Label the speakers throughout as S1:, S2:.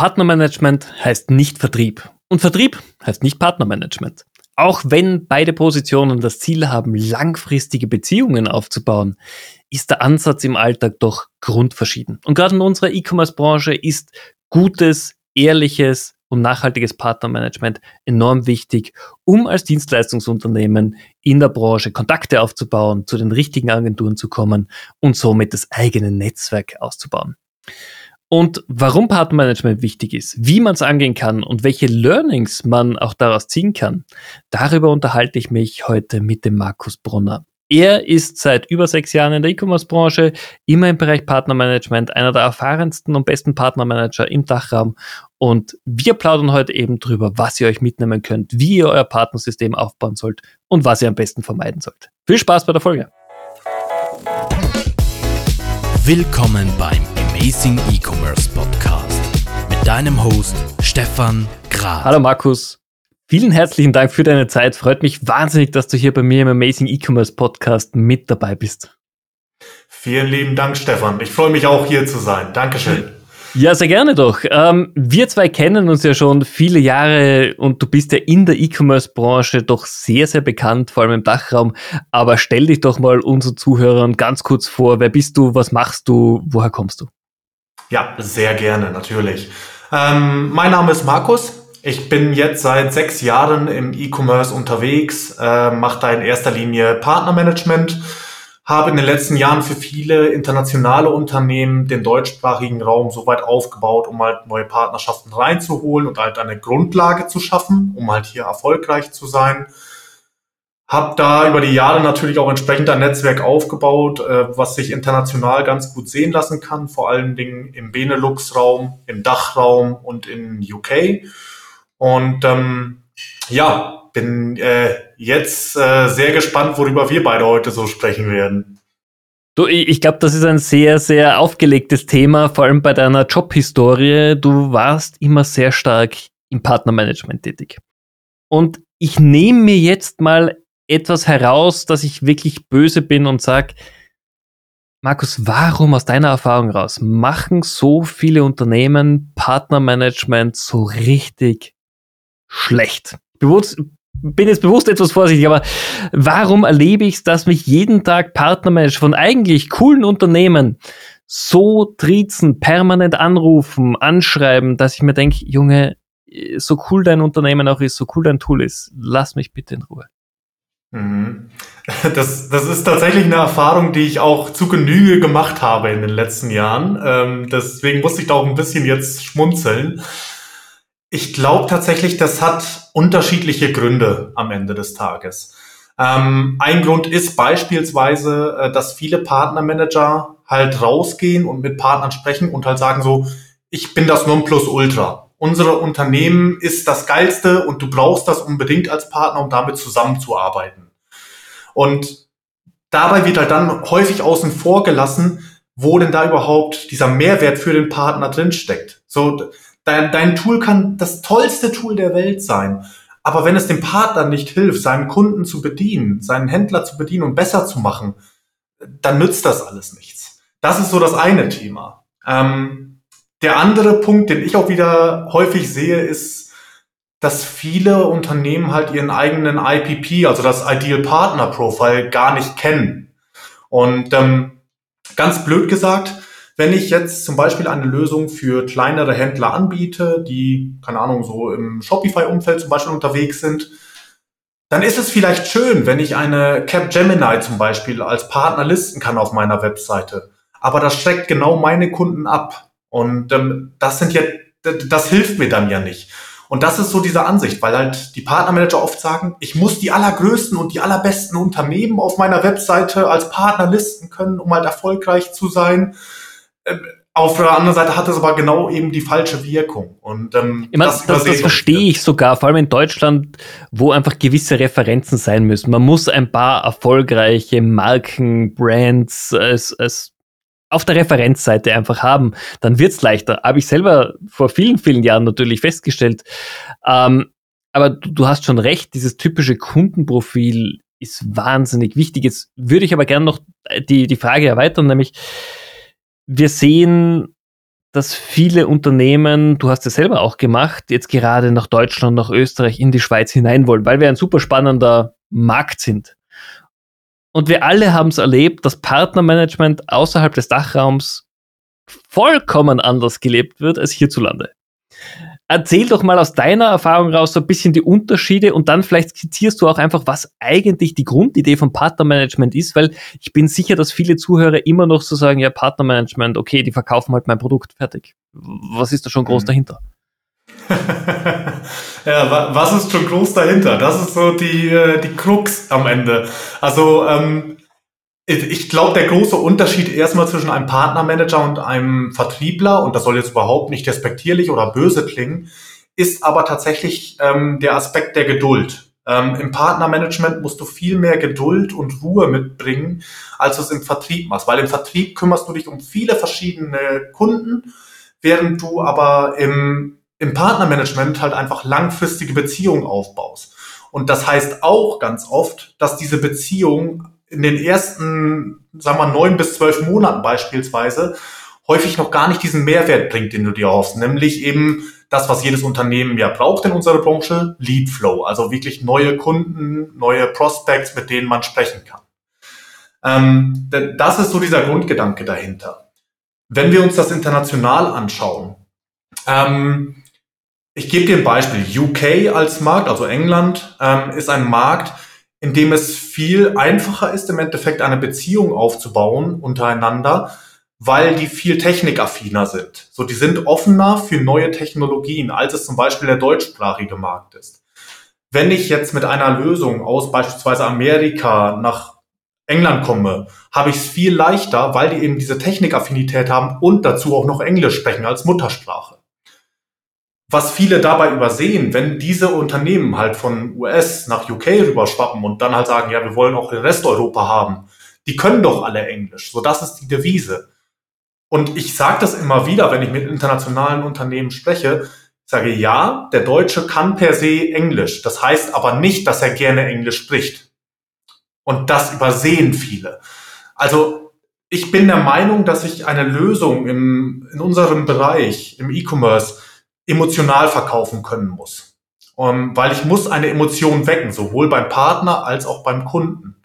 S1: Partnermanagement heißt nicht Vertrieb. Und Vertrieb heißt nicht Partnermanagement. Auch wenn beide Positionen das Ziel haben, langfristige Beziehungen aufzubauen, ist der Ansatz im Alltag doch grundverschieden. Und gerade in unserer E-Commerce-Branche ist gutes, ehrliches und nachhaltiges Partnermanagement enorm wichtig, um als Dienstleistungsunternehmen in der Branche Kontakte aufzubauen, zu den richtigen Agenturen zu kommen und somit das eigene Netzwerk auszubauen. Und warum Partnermanagement wichtig ist, wie man es angehen kann und welche Learnings man auch daraus ziehen kann, darüber unterhalte ich mich heute mit dem Markus Brunner. Er ist seit über sechs Jahren in der E-Commerce-Branche, immer im Bereich Partnermanagement, einer der erfahrensten und besten Partnermanager im Dachraum. Und wir plaudern heute eben drüber, was ihr euch mitnehmen könnt, wie ihr euer Partnersystem aufbauen sollt und was ihr am besten vermeiden sollt. Viel Spaß bei der Folge.
S2: Willkommen beim Amazing E-Commerce Podcast mit deinem Host Stefan Graf.
S1: Hallo Markus. Vielen herzlichen Dank für deine Zeit. Freut mich wahnsinnig, dass du hier bei mir im Amazing E-Commerce Podcast mit dabei bist.
S3: Vielen lieben Dank, Stefan. Ich freue mich auch hier zu sein. Dankeschön.
S1: Ja, sehr gerne doch. Ähm, wir zwei kennen uns ja schon viele Jahre und du bist ja in der E-Commerce-Branche doch sehr, sehr bekannt, vor allem im Dachraum. Aber stell dich doch mal unseren Zuhörern ganz kurz vor. Wer bist du? Was machst du? Woher kommst du?
S3: Ja, sehr gerne, natürlich. Ähm, mein Name ist Markus. Ich bin jetzt seit sechs Jahren im E-Commerce unterwegs, äh, mache da in erster Linie Partnermanagement, habe in den letzten Jahren für viele internationale Unternehmen den deutschsprachigen Raum so weit aufgebaut, um halt neue Partnerschaften reinzuholen und halt eine Grundlage zu schaffen, um halt hier erfolgreich zu sein. Hab da über die Jahre natürlich auch entsprechend ein Netzwerk aufgebaut, äh, was sich international ganz gut sehen lassen kann, vor allen Dingen im Benelux-Raum, im Dachraum und in UK. Und ähm, ja, bin äh, jetzt äh, sehr gespannt, worüber wir beide heute so sprechen werden.
S1: Du, ich glaube, das ist ein sehr, sehr aufgelegtes Thema, vor allem bei deiner Jobhistorie. Du warst immer sehr stark im Partnermanagement tätig. Und ich nehme mir jetzt mal etwas heraus, dass ich wirklich böse bin und sage, Markus, warum aus deiner Erfahrung raus machen so viele Unternehmen Partnermanagement so richtig schlecht. Bewusst, bin jetzt bewusst etwas vorsichtig, aber warum erlebe ich es, dass mich jeden Tag Partnermanager von eigentlich coolen Unternehmen so trizen, permanent anrufen, anschreiben, dass ich mir denke, Junge, so cool dein Unternehmen auch ist, so cool dein Tool ist, lass mich bitte in Ruhe.
S3: Mhm. Das, das ist tatsächlich eine Erfahrung, die ich auch zu Genüge gemacht habe in den letzten Jahren. Ähm, deswegen musste ich da auch ein bisschen jetzt schmunzeln. Ich glaube tatsächlich, das hat unterschiedliche Gründe am Ende des Tages. Ähm, ein Grund ist beispielsweise, äh, dass viele Partnermanager halt rausgehen und mit Partnern sprechen und halt sagen so, ich bin das Nonplusultra. Unsere Unternehmen ist das Geilste und du brauchst das unbedingt als Partner, um damit zusammenzuarbeiten. Und dabei wird halt dann häufig außen vor gelassen, wo denn da überhaupt dieser Mehrwert für den Partner drinsteckt. So, Dein, dein Tool kann das tollste Tool der Welt sein. Aber wenn es dem Partner nicht hilft, seinen Kunden zu bedienen, seinen Händler zu bedienen und besser zu machen, dann nützt das alles nichts. Das ist so das eine Thema. Ähm, der andere Punkt, den ich auch wieder häufig sehe, ist, dass viele Unternehmen halt ihren eigenen IPP, also das Ideal Partner Profile, gar nicht kennen. Und ähm, ganz blöd gesagt, wenn ich jetzt zum Beispiel eine Lösung für kleinere Händler anbiete, die, keine Ahnung, so im Shopify-Umfeld zum Beispiel unterwegs sind, dann ist es vielleicht schön, wenn ich eine Capgemini zum Beispiel als Partner listen kann auf meiner Webseite. Aber das schreckt genau meine Kunden ab. Und ähm, das sind ja, das hilft mir dann ja nicht. Und das ist so diese Ansicht, weil halt die Partnermanager oft sagen, ich muss die allergrößten und die allerbesten Unternehmen auf meiner Webseite als Partner listen können, um halt erfolgreich zu sein. Ähm, auf der anderen Seite hat es aber genau eben die falsche Wirkung. Und ähm,
S1: ich meine, das, das, das verstehe ich sogar, vor allem in Deutschland, wo einfach gewisse Referenzen sein müssen. Man muss ein paar erfolgreiche Marken, Brands als, als auf der Referenzseite einfach haben. Dann wird's leichter. Habe ich selber vor vielen, vielen Jahren natürlich festgestellt. Ähm, aber du, du hast schon recht, dieses typische Kundenprofil ist wahnsinnig wichtig. Jetzt würde ich aber gerne noch die, die Frage erweitern, nämlich wir sehen dass viele Unternehmen, du hast es selber auch gemacht, jetzt gerade nach Deutschland, nach Österreich, in die Schweiz hinein wollen, weil wir ein super spannender Markt sind. Und wir alle haben es erlebt, dass Partnermanagement außerhalb des Dachraums vollkommen anders gelebt wird als hierzulande. Erzähl doch mal aus deiner Erfahrung raus so ein bisschen die Unterschiede und dann vielleicht skizzierst du auch einfach, was eigentlich die Grundidee von Partnermanagement ist, weil ich bin sicher, dass viele Zuhörer immer noch so sagen, ja, Partnermanagement, okay, die verkaufen halt mein Produkt, fertig. Was ist da schon groß mhm. dahinter?
S3: ja, was ist schon groß dahinter? Das ist so die, äh, die Krux am Ende. Also ähm, ich glaube, der große Unterschied erstmal zwischen einem Partnermanager und einem Vertriebler, und das soll jetzt überhaupt nicht despektierlich oder böse klingen, ist aber tatsächlich ähm, der Aspekt der Geduld. Ähm, Im Partnermanagement musst du viel mehr Geduld und Ruhe mitbringen, als du es im Vertrieb machst, weil im Vertrieb kümmerst du dich um viele verschiedene Kunden, während du aber im, im Partnermanagement halt einfach langfristige Beziehungen aufbaust. Und das heißt auch ganz oft, dass diese Beziehung in den ersten, sagen wir, neun bis zwölf Monaten beispielsweise häufig noch gar nicht diesen Mehrwert bringt, den du dir hoffst, nämlich eben das, was jedes Unternehmen ja braucht in unserer Branche, Lead Flow, also wirklich neue Kunden, neue Prospects, mit denen man sprechen kann. Ähm, das ist so dieser Grundgedanke dahinter. Wenn wir uns das international anschauen, ähm, ich gebe dir ein Beispiel. UK als Markt, also England, ähm, ist ein Markt, in dem es viel einfacher ist, im Endeffekt eine Beziehung aufzubauen untereinander, weil die viel technikaffiner sind. So, die sind offener für neue Technologien, als es zum Beispiel der deutschsprachige Markt ist. Wenn ich jetzt mit einer Lösung aus beispielsweise Amerika nach England komme, habe ich es viel leichter, weil die eben diese Technikaffinität haben und dazu auch noch Englisch sprechen als Muttersprache was viele dabei übersehen, wenn diese Unternehmen halt von US nach UK rüberschwappen und dann halt sagen, ja, wir wollen auch den Rest Europa haben, die können doch alle Englisch. So, das ist die Devise. Und ich sage das immer wieder, wenn ich mit internationalen Unternehmen spreche, sage ja, der Deutsche kann per se Englisch. Das heißt aber nicht, dass er gerne Englisch spricht. Und das übersehen viele. Also ich bin der Meinung, dass ich eine Lösung im, in unserem Bereich, im E-Commerce, emotional verkaufen können muss. Um, ähm, weil ich muss eine Emotion wecken, sowohl beim Partner als auch beim Kunden.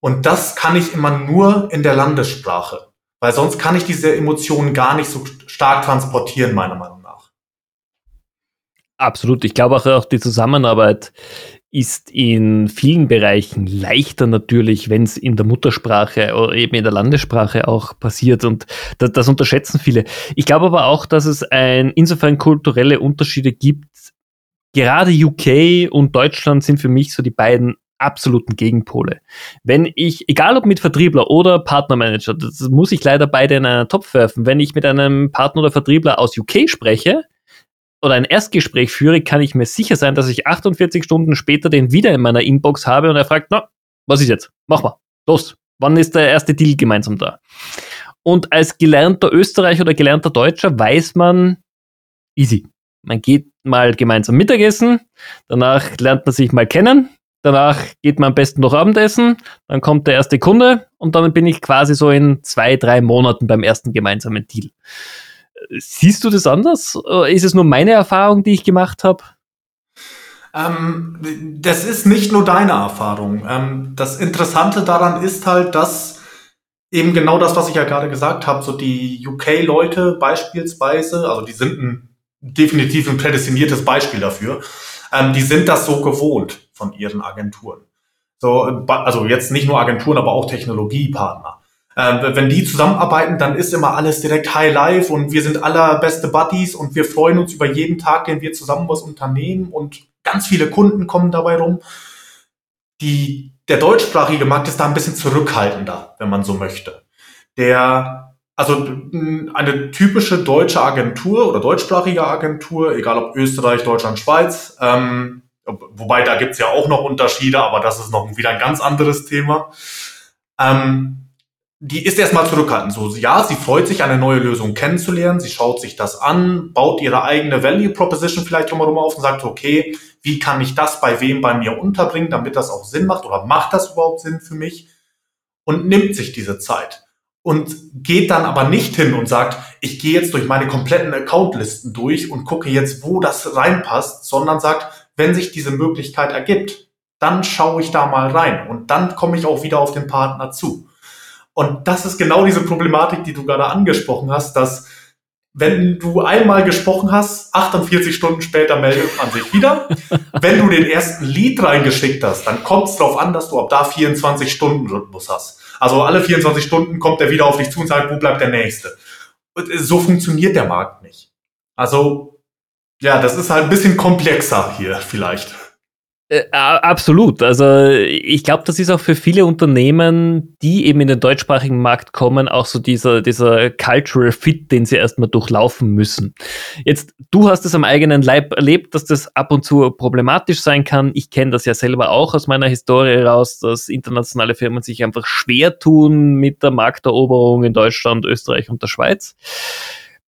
S3: Und das kann ich immer nur in der Landessprache, weil sonst kann ich diese Emotionen gar nicht so stark transportieren, meiner Meinung nach.
S1: Absolut. Ich glaube auch, auch die Zusammenarbeit ist in vielen Bereichen leichter natürlich, wenn es in der Muttersprache oder eben in der Landessprache auch passiert. Und das, das unterschätzen viele. Ich glaube aber auch, dass es ein, insofern kulturelle Unterschiede gibt. Gerade UK und Deutschland sind für mich so die beiden absoluten Gegenpole. Wenn ich, egal ob mit Vertriebler oder Partnermanager, das muss ich leider beide in einen Topf werfen. Wenn ich mit einem Partner oder Vertriebler aus UK spreche, oder ein Erstgespräch führe, kann ich mir sicher sein, dass ich 48 Stunden später den wieder in meiner Inbox habe und er fragt, na, was ist jetzt? Mach mal. Los. Wann ist der erste Deal gemeinsam da? Und als gelernter Österreicher oder gelernter Deutscher weiß man, easy. Man geht mal gemeinsam Mittagessen, danach lernt man sich mal kennen, danach geht man am besten noch Abendessen, dann kommt der erste Kunde und dann bin ich quasi so in zwei, drei Monaten beim ersten gemeinsamen Deal. Siehst du das anders? Ist es nur meine Erfahrung, die ich gemacht habe?
S3: Ähm, das ist nicht nur deine Erfahrung. Ähm, das Interessante daran ist halt, dass eben genau das, was ich ja gerade gesagt habe, so die UK-Leute beispielsweise, also die sind ein definitiv ein prädestiniertes Beispiel dafür, ähm, die sind das so gewohnt von ihren Agenturen. So, also jetzt nicht nur Agenturen, aber auch Technologiepartner. Ähm, wenn die zusammenarbeiten, dann ist immer alles direkt High Life und wir sind allerbeste Buddies und wir freuen uns über jeden Tag, den wir zusammen was unternehmen und ganz viele Kunden kommen dabei rum. Die, der deutschsprachige Markt ist da ein bisschen zurückhaltender, wenn man so möchte. Der, also eine typische deutsche Agentur oder deutschsprachige Agentur, egal ob Österreich, Deutschland, Schweiz, ähm, wobei da gibt's ja auch noch Unterschiede, aber das ist noch wieder ein ganz anderes Thema. Ähm, die ist erstmal zurückhaltend. So, ja, sie freut sich, eine neue Lösung kennenzulernen. Sie schaut sich das an, baut ihre eigene Value Proposition vielleicht drumherum auf und sagt, okay, wie kann ich das bei wem bei mir unterbringen, damit das auch Sinn macht oder macht das überhaupt Sinn für mich? Und nimmt sich diese Zeit. und geht dann aber nicht hin und sagt, ich gehe jetzt durch meine kompletten Accountlisten durch und gucke jetzt, wo das reinpasst, sondern sagt, wenn sich diese Möglichkeit ergibt, dann schaue ich da mal rein und dann komme ich auch wieder auf den Partner zu. Und das ist genau diese Problematik, die du gerade angesprochen hast, dass wenn du einmal gesprochen hast, 48 Stunden später meldet man sich wieder. wenn du den ersten Lied reingeschickt hast, dann kommt es darauf an, dass du ab da 24 Stunden Rhythmus hast. Also alle 24 Stunden kommt er wieder auf dich zu und sagt, wo bleibt der nächste? Und so funktioniert der Markt nicht. Also, ja, das ist halt ein bisschen komplexer hier vielleicht.
S1: Äh, absolut. Also ich glaube, das ist auch für viele Unternehmen, die eben in den deutschsprachigen Markt kommen, auch so dieser, dieser Cultural Fit, den sie erstmal durchlaufen müssen. Jetzt, du hast es am eigenen Leib erlebt, dass das ab und zu problematisch sein kann. Ich kenne das ja selber auch aus meiner Historie raus, dass internationale Firmen sich einfach schwer tun mit der Markteroberung in Deutschland, Österreich und der Schweiz.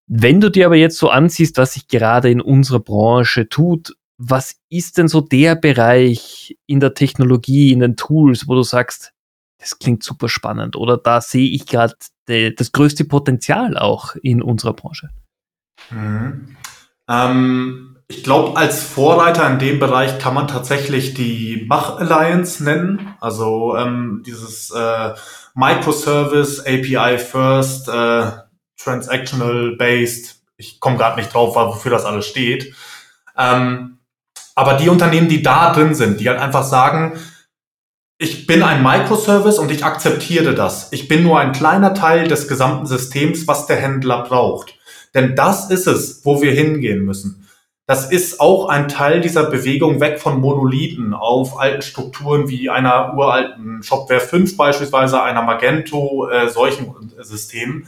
S1: Wenn du dir aber jetzt so ansiehst, was sich gerade in unserer Branche tut, was ist denn so der Bereich in der Technologie, in den Tools, wo du sagst, das klingt super spannend oder da sehe ich gerade das größte Potenzial auch in unserer Branche?
S3: Mhm. Ähm, ich glaube, als Vorreiter in dem Bereich kann man tatsächlich die Mach Alliance nennen, also ähm, dieses äh, Microservice, API First, äh, Transactional Based. Ich komme gerade nicht drauf, wofür das alles steht. Ähm, aber die Unternehmen, die da drin sind, die halt einfach sagen, ich bin ein Microservice und ich akzeptiere das. Ich bin nur ein kleiner Teil des gesamten Systems, was der Händler braucht. Denn das ist es, wo wir hingehen müssen. Das ist auch ein Teil dieser Bewegung weg von Monolithen auf alten Strukturen wie einer uralten Shopware 5 beispielsweise, einer Magento, äh, solchen Systemen.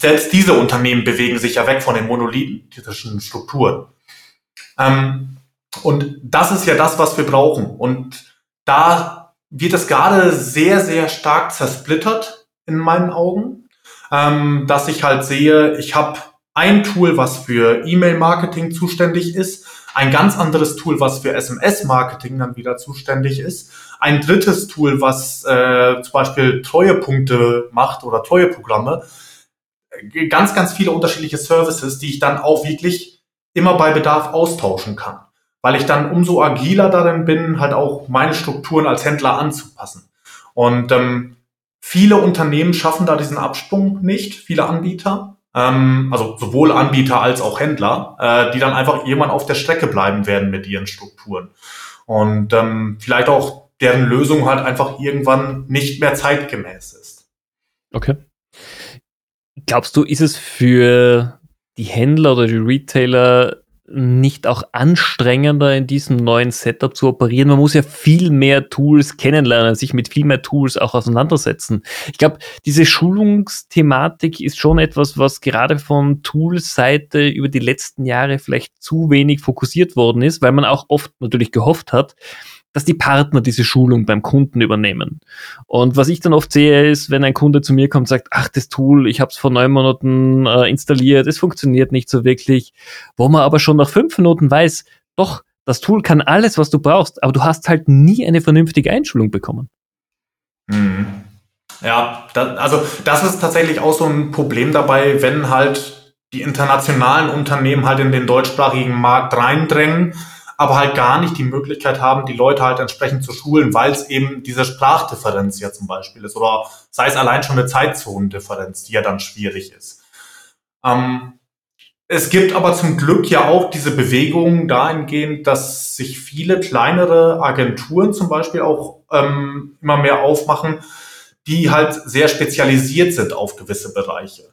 S3: Selbst diese Unternehmen bewegen sich ja weg von den monolithischen Strukturen. Ähm, und das ist ja das, was wir brauchen. Und da wird es gerade sehr, sehr stark zersplittert in meinen Augen, ähm, dass ich halt sehe, ich habe ein Tool, was für E-Mail-Marketing zuständig ist, ein ganz anderes Tool, was für SMS-Marketing dann wieder zuständig ist, ein drittes Tool, was äh, zum Beispiel Treuepunkte macht oder Treueprogramme, ganz, ganz viele unterschiedliche Services, die ich dann auch wirklich immer bei Bedarf austauschen kann, weil ich dann umso agiler darin bin, halt auch meine Strukturen als Händler anzupassen. Und ähm, viele Unternehmen schaffen da diesen Absprung nicht, viele Anbieter, ähm, also sowohl Anbieter als auch Händler, äh, die dann einfach irgendwann auf der Strecke bleiben werden mit ihren Strukturen. Und ähm, vielleicht auch deren Lösung halt einfach irgendwann nicht mehr zeitgemäß ist.
S1: Okay. Glaubst du, ist es für die Händler oder die Retailer nicht auch anstrengender in diesem neuen Setup zu operieren? Man muss ja viel mehr Tools kennenlernen, sich mit viel mehr Tools auch auseinandersetzen. Ich glaube, diese Schulungsthematik ist schon etwas, was gerade von Tools-Seite über die letzten Jahre vielleicht zu wenig fokussiert worden ist, weil man auch oft natürlich gehofft hat, dass die Partner diese Schulung beim Kunden übernehmen. Und was ich dann oft sehe, ist, wenn ein Kunde zu mir kommt und sagt, ach, das Tool, ich habe es vor neun Monaten äh, installiert, es funktioniert nicht so wirklich, wo man aber schon nach fünf Minuten weiß, doch, das Tool kann alles, was du brauchst, aber du hast halt nie eine vernünftige Einschulung bekommen.
S3: Mhm. Ja, das, also das ist tatsächlich auch so ein Problem dabei, wenn halt die internationalen Unternehmen halt in den deutschsprachigen Markt reindrängen aber halt gar nicht die Möglichkeit haben, die Leute halt entsprechend zu schulen, weil es eben diese Sprachdifferenz ja zum Beispiel ist oder sei es allein schon eine Zeitzonendifferenz, die ja dann schwierig ist. Ähm, es gibt aber zum Glück ja auch diese Bewegung dahingehend, dass sich viele kleinere Agenturen zum Beispiel auch ähm, immer mehr aufmachen, die halt sehr spezialisiert sind auf gewisse Bereiche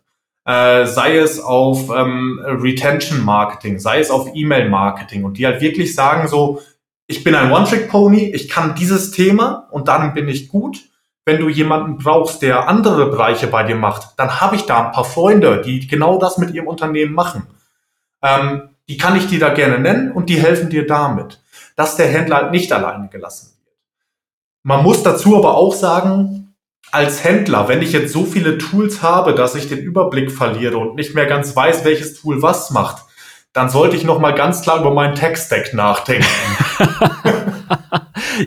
S3: äh, sei es auf ähm, Retention Marketing, sei es auf E-Mail Marketing und die halt wirklich sagen so, ich bin ein One-Trick-Pony, ich kann dieses Thema und dann bin ich gut. Wenn du jemanden brauchst, der andere Bereiche bei dir macht, dann habe ich da ein paar Freunde, die genau das mit ihrem Unternehmen machen. Ähm, die kann ich dir da gerne nennen und die helfen dir damit, dass der Händler halt nicht alleine gelassen wird. Man muss dazu aber auch sagen, als Händler, wenn ich jetzt so viele Tools habe, dass ich den Überblick verliere und nicht mehr ganz weiß, welches Tool was macht, dann sollte ich noch mal ganz klar über meinen Tech-Stack nachdenken.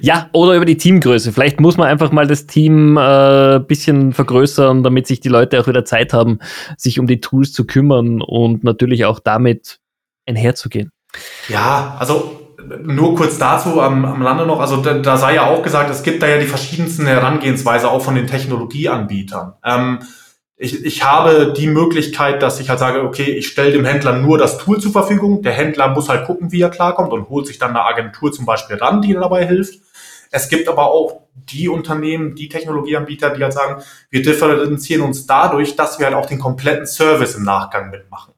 S1: Ja, oder über die Teamgröße. Vielleicht muss man einfach mal das Team ein äh, bisschen vergrößern, damit sich die Leute auch wieder Zeit haben, sich um die Tools zu kümmern und natürlich auch damit einherzugehen.
S3: Ja, also nur kurz dazu am, am Lande noch, also da, da sei ja auch gesagt, es gibt da ja die verschiedensten Herangehensweise auch von den Technologieanbietern. Ähm, ich, ich habe die Möglichkeit, dass ich halt sage, okay, ich stelle dem Händler nur das Tool zur Verfügung. Der Händler muss halt gucken, wie er klarkommt und holt sich dann eine Agentur zum Beispiel ran, die dabei hilft. Es gibt aber auch die Unternehmen, die Technologieanbieter, die halt sagen, wir differenzieren uns dadurch, dass wir halt auch den kompletten Service im Nachgang mitmachen.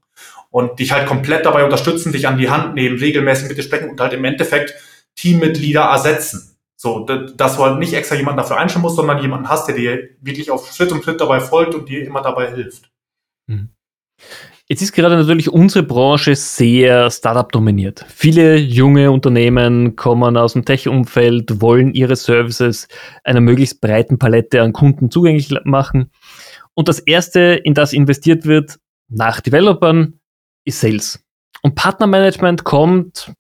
S3: Und dich halt komplett dabei unterstützen, dich an die Hand nehmen, regelmäßig mit dir sprechen und halt im Endeffekt Teammitglieder ersetzen. So, dass du halt nicht extra jemanden dafür einstellen musst, sondern jemanden hast, der dir wirklich auf Schritt und Schritt dabei folgt und dir immer dabei hilft.
S1: Mhm. Jetzt ist gerade natürlich unsere Branche sehr Startup dominiert. Viele junge Unternehmen kommen aus dem Tech-Umfeld, wollen ihre Services einer möglichst breiten Palette an Kunden zugänglich machen. Und das erste, in das investiert wird, nach Developern, ist Sales. Und Partnermanagement kommt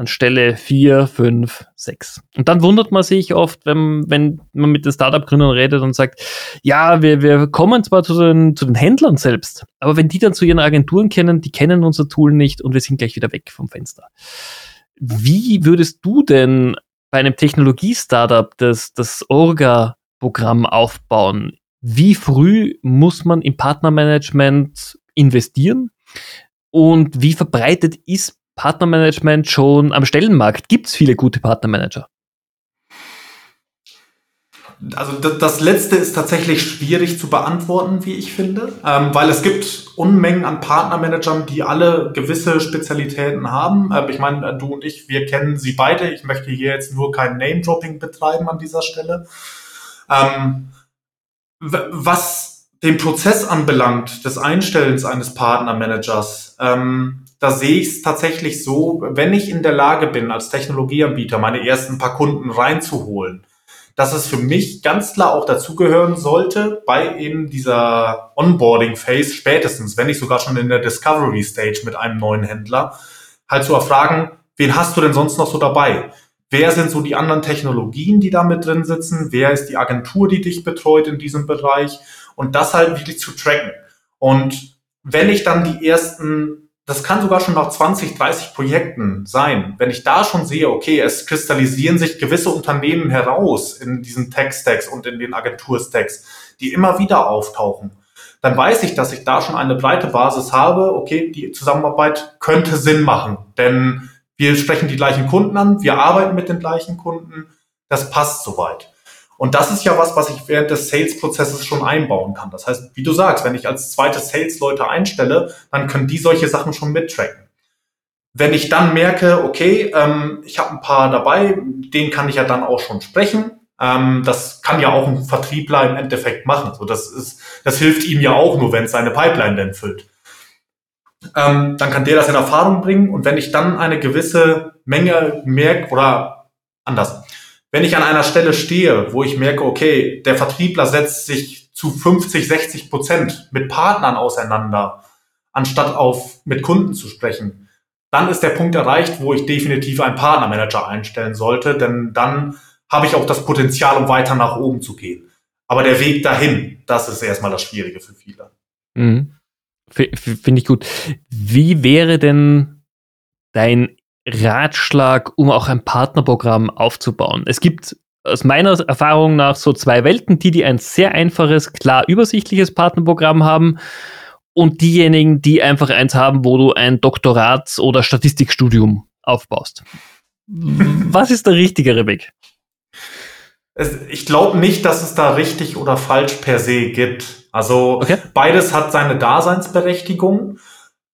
S1: an Stelle 4, 5, 6. Und dann wundert man sich oft, wenn, wenn man mit den Startup-Gründern redet und sagt, ja, wir, wir kommen zwar zu den, zu den Händlern selbst, aber wenn die dann zu ihren Agenturen kennen, die kennen unser Tool nicht und wir sind gleich wieder weg vom Fenster. Wie würdest du denn bei einem Technologie-Startup das, das Orga-Programm aufbauen? Wie früh muss man im Partnermanagement investieren? Und wie verbreitet ist Partnermanagement schon am Stellenmarkt? Gibt es viele gute Partnermanager?
S3: Also das letzte ist tatsächlich schwierig zu beantworten, wie ich finde, ähm, weil es gibt Unmengen an Partnermanagern, die alle gewisse Spezialitäten haben. Ähm, ich meine, du und ich, wir kennen sie beide. Ich möchte hier jetzt nur kein Name-Dropping betreiben an dieser Stelle. Ähm, was den Prozess anbelangt des Einstellens eines Partnermanagers, ähm, da sehe ich es tatsächlich so, wenn ich in der Lage bin, als Technologieanbieter meine ersten paar Kunden reinzuholen, dass es für mich ganz klar auch dazugehören sollte, bei eben dieser Onboarding-Phase spätestens, wenn nicht sogar schon in der Discovery-Stage mit einem neuen Händler, halt zu erfragen, wen hast du denn sonst noch so dabei? Wer sind so die anderen Technologien, die da mit drin sitzen? Wer ist die Agentur, die dich betreut in diesem Bereich? Und das halt wirklich zu tracken. Und wenn ich dann die ersten das kann sogar schon nach 20, 30 Projekten sein. Wenn ich da schon sehe, okay, es kristallisieren sich gewisse Unternehmen heraus in diesen Tech-Stacks und in den Agentur-Stacks, die immer wieder auftauchen, dann weiß ich, dass ich da schon eine breite Basis habe. Okay, die Zusammenarbeit könnte Sinn machen, denn wir sprechen die gleichen Kunden an, wir arbeiten mit den gleichen Kunden, das passt soweit. Und das ist ja was, was ich während des Sales-Prozesses schon einbauen kann. Das heißt, wie du sagst, wenn ich als zweite Sales-Leute einstelle, dann können die solche Sachen schon mittracken. Wenn ich dann merke, okay, ähm, ich habe ein paar dabei, denen kann ich ja dann auch schon sprechen. Ähm, das kann ja auch ein Vertriebler im Endeffekt machen. So, das, ist, das hilft ihm ja auch nur, wenn es seine Pipeline dann füllt. Ähm, dann kann der das in Erfahrung bringen. Und wenn ich dann eine gewisse Menge merke, oder anders, wenn ich an einer Stelle stehe, wo ich merke, okay, der Vertriebler setzt sich zu 50, 60 Prozent mit Partnern auseinander, anstatt auf mit Kunden zu sprechen, dann ist der Punkt erreicht, wo ich definitiv einen Partnermanager einstellen sollte, denn dann habe ich auch das Potenzial, um weiter nach oben zu gehen. Aber der Weg dahin, das ist erstmal das Schwierige für viele.
S1: Mhm. Finde ich gut. Wie wäre denn dein Ratschlag, um auch ein Partnerprogramm aufzubauen? Es gibt aus meiner Erfahrung nach so zwei Welten, die, die ein sehr einfaches, klar übersichtliches Partnerprogramm haben und diejenigen, die einfach eins haben, wo du ein Doktorats- oder Statistikstudium aufbaust. Was ist der richtigere Weg?
S3: Ich glaube nicht, dass es da richtig oder falsch per se gibt. Also okay. beides hat seine Daseinsberechtigung.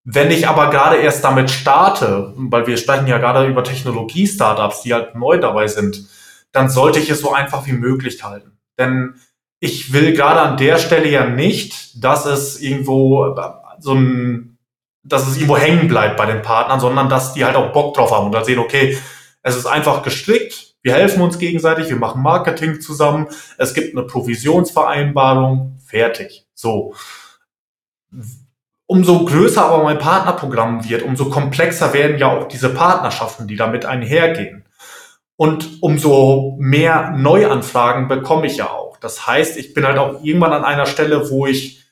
S3: Wenn ich aber gerade erst damit starte, weil wir sprechen ja gerade über Technologie-Startups, die halt neu dabei sind, dann sollte ich es so einfach wie möglich halten. Denn ich will gerade an der Stelle ja nicht, dass es irgendwo so ein, dass es irgendwo hängen bleibt bei den Partnern, sondern dass die halt auch Bock drauf haben und dann sehen, okay, es ist einfach gestrickt, wir helfen uns gegenseitig, wir machen Marketing zusammen, es gibt eine Provisionsvereinbarung, fertig. So umso größer aber mein Partnerprogramm wird, umso komplexer werden ja auch diese Partnerschaften, die damit einhergehen. Und umso mehr Neuanfragen bekomme ich ja auch. Das heißt, ich bin halt auch irgendwann an einer Stelle, wo ich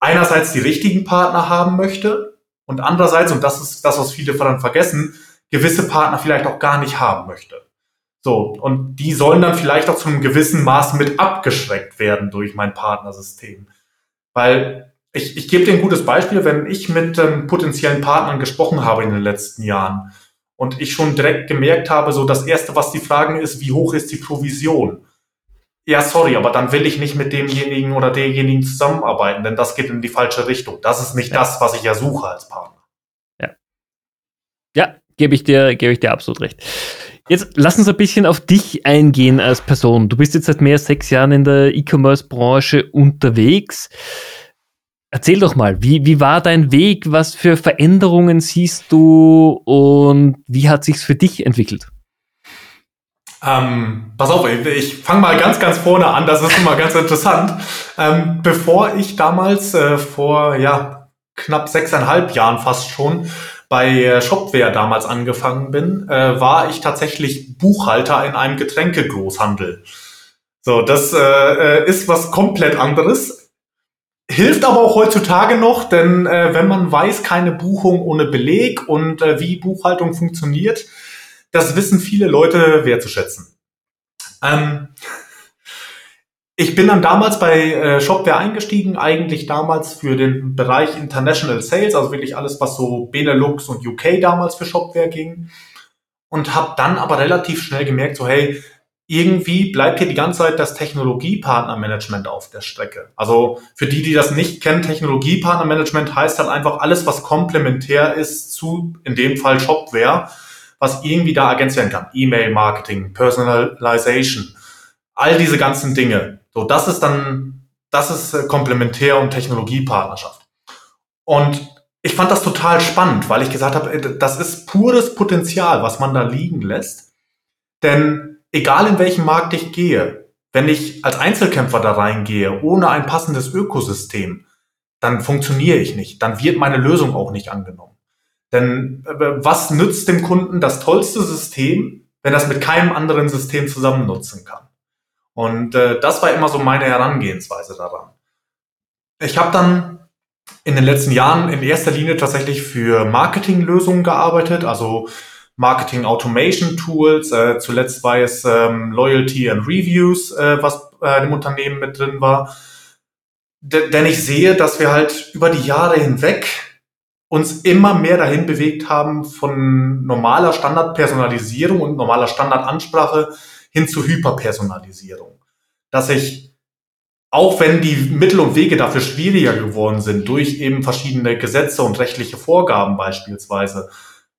S3: einerseits die richtigen Partner haben möchte und andererseits, und das ist das, was viele dann vergessen, gewisse Partner vielleicht auch gar nicht haben möchte. So, und die sollen dann vielleicht auch zu einem gewissen Maß mit abgeschreckt werden durch mein Partnersystem. Weil ich, ich gebe dir ein gutes Beispiel, wenn ich mit ähm, potenziellen Partnern gesprochen habe in den letzten Jahren und ich schon direkt gemerkt habe, so das Erste, was die fragen, ist, wie hoch ist die Provision? Ja, sorry, aber dann will ich nicht mit demjenigen oder derjenigen zusammenarbeiten, denn das geht in die falsche Richtung. Das ist nicht ja. das, was ich ja suche als Partner.
S1: Ja. Ja, gebe ich dir, gebe ich dir absolut recht. Jetzt lass uns ein bisschen auf dich eingehen als Person. Du bist jetzt seit mehr als sechs Jahren in der E-Commerce-Branche unterwegs. Erzähl doch mal, wie, wie war dein Weg? Was für Veränderungen siehst du und wie hat sich's für dich entwickelt?
S3: Ähm, pass auf, ich fange mal ganz, ganz vorne an, das ist immer ganz interessant. Ähm, bevor ich damals äh, vor ja, knapp sechseinhalb Jahren fast schon bei äh, Shopware damals angefangen bin, äh, war ich tatsächlich Buchhalter in einem Getränkegroßhandel. So, das äh, äh, ist was komplett anderes. Hilft aber auch heutzutage noch, denn äh, wenn man weiß, keine Buchung ohne Beleg und äh, wie Buchhaltung funktioniert, das wissen viele Leute wertzuschätzen. Ähm, ich bin dann damals bei äh, Shopware eingestiegen, eigentlich damals für den Bereich International Sales, also wirklich alles, was so Benelux und UK damals für Shopware ging. Und habe dann aber relativ schnell gemerkt, so hey, irgendwie bleibt hier die ganze Zeit das Technologiepartnermanagement auf der Strecke. Also für die, die das nicht kennen, Technologiepartnermanagement heißt halt einfach alles, was komplementär ist zu, in dem Fall Shopware was irgendwie da ergänzt werden kann. E-Mail-Marketing, Personalization, all diese ganzen Dinge. So, das ist dann, das ist äh, Komplementär- und Technologiepartnerschaft. Und ich fand das total spannend, weil ich gesagt habe, äh, das ist pures Potenzial, was man da liegen lässt. Denn egal in welchem Markt ich gehe, wenn ich als Einzelkämpfer da reingehe, ohne ein passendes Ökosystem, dann funktioniere ich nicht. Dann wird meine Lösung auch nicht angenommen. Denn äh, was nützt dem Kunden das tollste System, wenn es mit keinem anderen System zusammen nutzen kann? Und äh, das war immer so meine Herangehensweise daran. Ich habe dann in den letzten Jahren in erster Linie tatsächlich für Marketinglösungen gearbeitet, also Marketing Automation Tools. Äh, zuletzt war es ähm, Loyalty and Reviews, äh, was äh, dem Unternehmen mit drin war. D denn ich sehe, dass wir halt über die Jahre hinweg uns immer mehr dahin bewegt haben von normaler Standardpersonalisierung und normaler Standardansprache hin zu Hyperpersonalisierung. Dass ich, auch wenn die Mittel und Wege dafür schwieriger geworden sind, durch eben verschiedene Gesetze und rechtliche Vorgaben beispielsweise,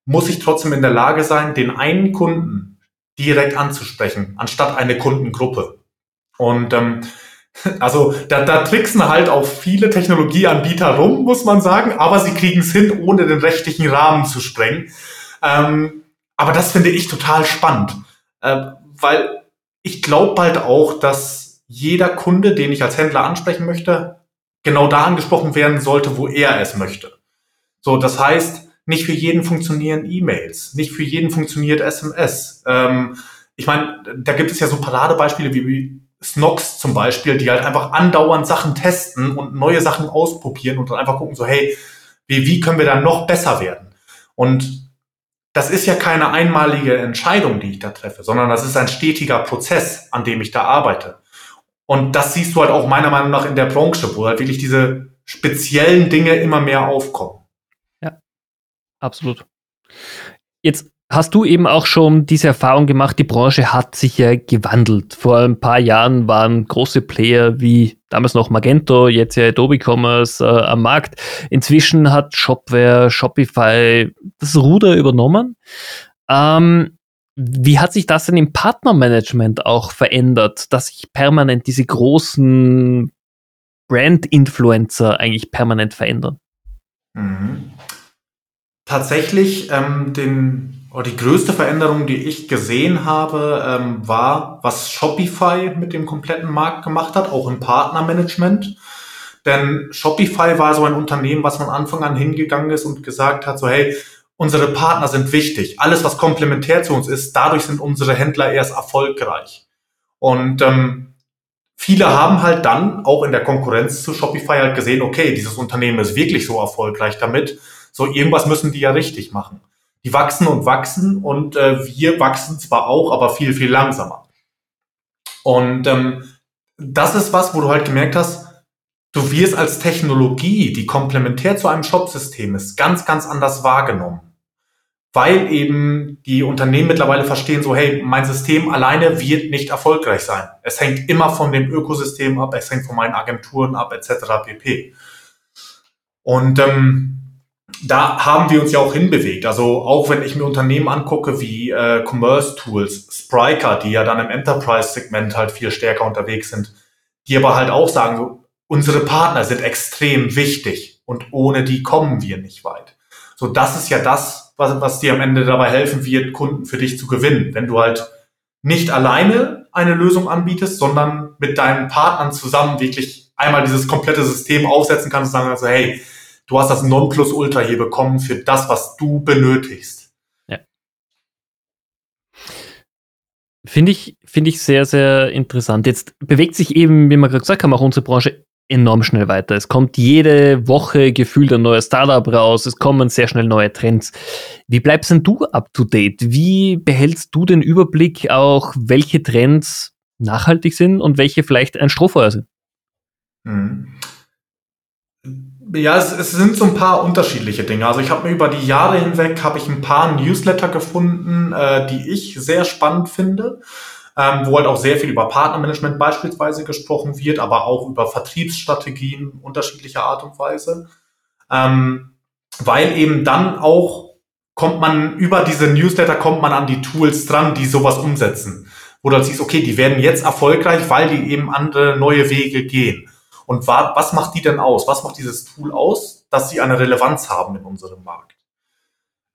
S3: muss ich trotzdem in der Lage sein, den einen Kunden direkt anzusprechen, anstatt eine Kundengruppe. Und ähm, also da, da tricksen halt auch viele Technologieanbieter rum, muss man sagen, aber sie kriegen es hin, ohne den rechtlichen Rahmen zu sprengen. Ähm, aber das finde ich total spannend, äh, weil ich glaube halt auch, dass jeder Kunde, den ich als Händler ansprechen möchte, genau da angesprochen werden sollte, wo er es möchte. So, das heißt, nicht für jeden funktionieren E-Mails, nicht für jeden funktioniert SMS. Ähm, ich meine, da gibt es ja so Paradebeispiele wie Snox zum Beispiel, die halt einfach andauernd Sachen testen und neue Sachen ausprobieren und dann einfach gucken, so, hey, wie, wie können wir da noch besser werden? Und das ist ja keine einmalige Entscheidung, die ich da treffe, sondern das ist ein stetiger Prozess, an dem ich da arbeite. Und das siehst du halt auch meiner Meinung nach in der Branche, wo halt wirklich diese speziellen Dinge immer mehr aufkommen.
S1: Absolut. Jetzt Hast du eben auch schon diese Erfahrung gemacht, die Branche hat sich ja gewandelt. Vor ein paar Jahren waren große Player wie damals noch Magento, jetzt ja Adobe Commerce äh, am Markt. Inzwischen hat Shopware, Shopify das Ruder übernommen. Ähm, wie hat sich das denn im Partnermanagement auch verändert, dass sich permanent diese großen Brand-Influencer eigentlich permanent verändern?
S3: Mhm. Tatsächlich ähm, den Oh, die größte Veränderung, die ich gesehen habe, ähm, war, was Shopify mit dem kompletten Markt gemacht hat, auch im Partnermanagement. Denn Shopify war so ein Unternehmen, was von Anfang an hingegangen ist und gesagt hat, so hey, unsere Partner sind wichtig. Alles, was komplementär zu uns ist, dadurch sind unsere Händler erst erfolgreich. Und ähm, viele haben halt dann auch in der Konkurrenz zu Shopify halt gesehen, okay, dieses Unternehmen ist wirklich so erfolgreich damit. So irgendwas müssen die ja richtig machen. Die wachsen und wachsen und äh, wir wachsen zwar auch, aber viel, viel langsamer. Und ähm, das ist was, wo du halt gemerkt hast, du wirst als Technologie, die komplementär zu einem Shop-System ist, ganz, ganz anders wahrgenommen weil eben die Unternehmen mittlerweile verstehen, so hey, mein System alleine wird nicht erfolgreich sein. Es hängt immer von dem Ökosystem ab, es hängt von meinen Agenturen ab, etc. pp. Und ähm, da haben wir uns ja auch hinbewegt. Also auch wenn ich mir Unternehmen angucke wie äh, Commerce Tools, Spriker, die ja dann im Enterprise-Segment halt viel stärker unterwegs sind, die aber halt auch sagen, unsere Partner sind extrem wichtig und ohne die kommen wir nicht weit. So, das ist ja das, was, was dir am Ende dabei helfen wird, Kunden für dich zu gewinnen. Wenn du halt nicht alleine eine Lösung anbietest, sondern mit deinen Partnern zusammen wirklich einmal dieses komplette System aufsetzen kannst und sagen also, hey, du hast das Nonplusultra hier bekommen für das, was du benötigst. Ja.
S1: Finde ich, finde ich sehr, sehr interessant. Jetzt bewegt sich eben, wie wir gerade gesagt haben, auch unsere Branche enorm schnell weiter. Es kommt jede Woche gefühlt ein neues Startup raus, es kommen sehr schnell neue Trends. Wie bleibst denn du up to date? Wie behältst du den Überblick auch, welche Trends nachhaltig sind und welche vielleicht ein Strohfeuer sind?
S3: Mhm. Ja, es, es, sind so ein paar unterschiedliche Dinge. Also ich habe mir über die Jahre hinweg habe ich ein paar Newsletter gefunden, äh, die ich sehr spannend finde ähm, wo halt auch sehr viel über Partnermanagement beispielsweise gesprochen wird, aber auch über Vertriebsstrategien unterschiedlicher Art und Weise. Ähm, weil eben dann auch kommt man über diese Newsletter kommt man an die Tools dran, die sowas umsetzen. Wo du halt siehst, okay, die werden jetzt erfolgreich, weil die eben andere neue Wege gehen. Und was macht die denn aus? Was macht dieses Tool aus, dass sie eine Relevanz haben in unserem Markt?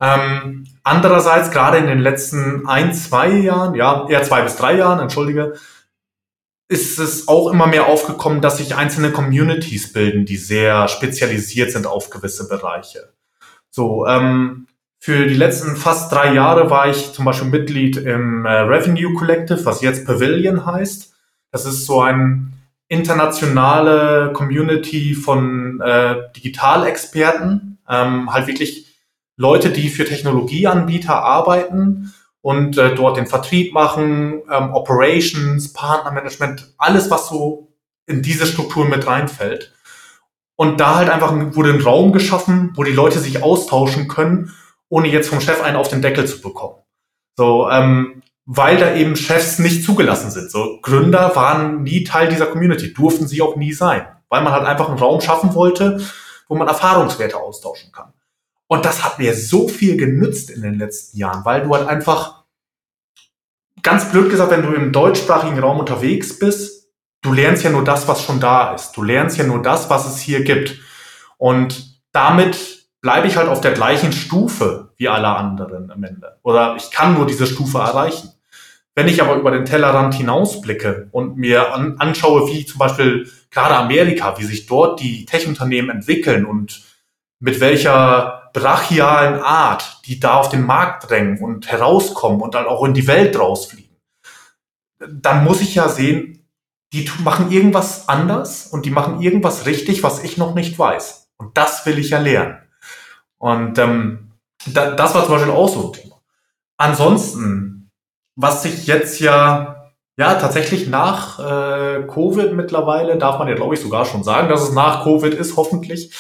S3: Ähm, andererseits, gerade in den letzten ein, zwei Jahren, ja, eher zwei bis drei Jahren, entschuldige, ist es auch immer mehr aufgekommen, dass sich einzelne Communities bilden, die sehr spezialisiert sind auf gewisse Bereiche. So, ähm, für die letzten fast drei Jahre war ich zum Beispiel Mitglied im äh, Revenue Collective, was jetzt Pavilion heißt. Das ist so ein internationale Community von äh, Digitalexperten, ähm, halt wirklich Leute, die für Technologieanbieter arbeiten und äh, dort den Vertrieb machen, ähm, Operations, Partnermanagement, alles, was so in diese Strukturen mit reinfällt. Und da halt einfach wurde ein Raum geschaffen, wo die Leute sich austauschen können, ohne jetzt vom Chef einen auf den Deckel zu bekommen. So, ähm, weil da eben Chefs nicht zugelassen sind. So Gründer waren nie Teil dieser Community, durften sie auch nie sein, weil man halt einfach einen Raum schaffen wollte, wo man Erfahrungswerte austauschen kann. Und das hat mir so viel genützt in den letzten Jahren, weil du halt einfach, ganz blöd gesagt, wenn du im deutschsprachigen Raum unterwegs bist, du lernst ja nur das, was schon da ist. Du lernst ja nur das, was es hier gibt. Und damit bleibe ich halt auf der gleichen Stufe wie alle anderen am Ende. Oder ich kann nur diese Stufe erreichen. Wenn ich aber über den Tellerrand hinausblicke und mir an, anschaue, wie zum Beispiel gerade Amerika, wie sich dort die Tech-Unternehmen entwickeln und mit welcher brachialen Art, die da auf den Markt drängen und herauskommen und dann auch in die Welt rausfliegen, dann muss ich ja sehen, die machen irgendwas anders und die machen irgendwas richtig, was ich noch nicht weiß. Und das will ich ja lernen. Und ähm, da, das war zum Beispiel auch so ein Thema. Ansonsten, was sich jetzt ja, ja tatsächlich nach äh, Covid mittlerweile, darf man ja glaube ich sogar schon sagen, dass es nach Covid ist, hoffentlich,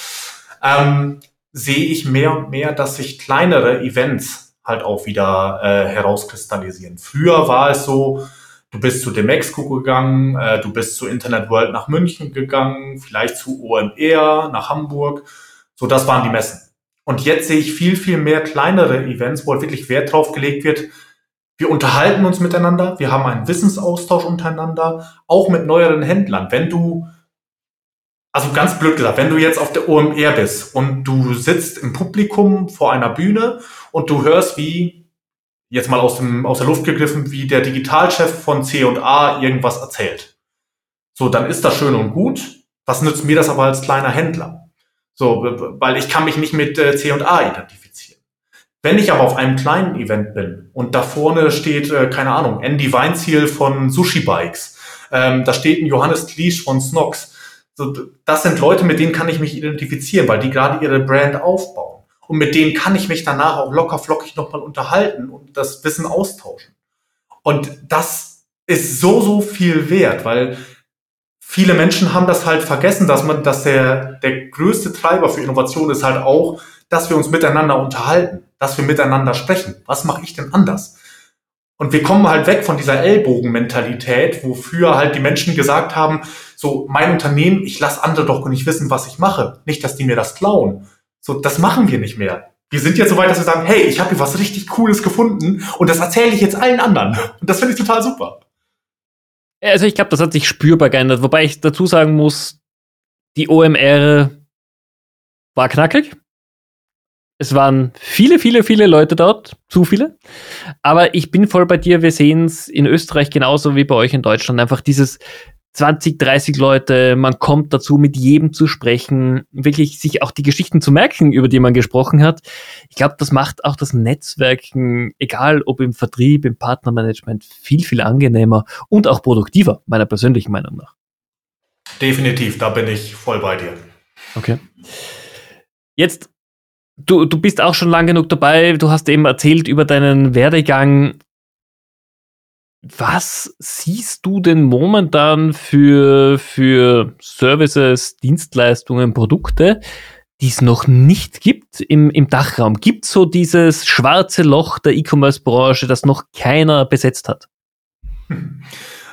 S3: ähm, sehe ich mehr und mehr, dass sich kleinere Events halt auch wieder äh, herauskristallisieren. Früher war es so, du bist zu Demexco gegangen, äh, du bist zu Internet World nach München gegangen, vielleicht zu OMR nach Hamburg. So, das waren die Messen. Und jetzt sehe ich viel, viel mehr kleinere Events, wo halt wirklich Wert drauf gelegt wird. Wir unterhalten uns miteinander, wir haben einen Wissensaustausch untereinander, auch mit neueren Händlern. Wenn du also ganz blöd gesagt, wenn du jetzt auf der OMR bist und du sitzt im Publikum vor einer Bühne und du hörst, wie, jetzt mal aus, dem, aus der Luft gegriffen, wie der Digitalchef von C&A irgendwas erzählt. So, dann ist das schön und gut. Was nützt mir das aber als kleiner Händler? So, weil ich kann mich nicht mit äh, C&A identifizieren. Wenn ich aber auf einem kleinen Event bin und da vorne steht, äh, keine Ahnung, Andy Weinziel von Sushi Bikes, ähm, da steht ein Johannes Kliesch von Snox, so, das sind Leute, mit denen kann ich mich identifizieren, weil die gerade ihre Brand aufbauen. Und mit denen kann ich mich danach auch locker flockig nochmal unterhalten und das Wissen austauschen. Und das ist so, so viel wert, weil viele Menschen haben das halt vergessen, dass man, dass der, der größte Treiber für Innovation ist halt auch, dass wir uns miteinander unterhalten, dass wir miteinander sprechen. Was mache ich denn anders? Und wir kommen halt weg von dieser Ellbogenmentalität, wofür halt die Menschen gesagt haben, so mein Unternehmen, ich lasse andere doch nicht wissen, was ich mache. Nicht, dass die mir das klauen. So, das machen wir nicht mehr. Wir sind jetzt so weit, dass wir sagen, hey, ich habe hier was richtig Cooles gefunden und das erzähle ich jetzt allen anderen. Und das finde ich total super.
S1: Also ich glaube, das hat sich spürbar geändert, wobei ich dazu sagen muss, die OMR war knackig. Es waren viele, viele, viele Leute dort, zu viele. Aber ich bin voll bei dir. Wir sehen es in Österreich genauso wie bei euch in Deutschland. Einfach dieses 20, 30 Leute, man kommt dazu, mit jedem zu sprechen, wirklich sich auch die Geschichten zu merken, über die man gesprochen hat. Ich glaube, das macht auch das Netzwerken, egal ob im Vertrieb, im Partnermanagement, viel, viel angenehmer und auch produktiver, meiner persönlichen Meinung nach.
S3: Definitiv, da bin ich voll bei dir.
S1: Okay. Jetzt du, du bist auch schon lang genug dabei. Du hast eben erzählt über deinen Werdegang. Was siehst du denn momentan für, für Services, Dienstleistungen, Produkte, die es noch nicht gibt im, im Dachraum? Gibt so dieses schwarze Loch der E-Commerce-Branche, das noch keiner besetzt hat?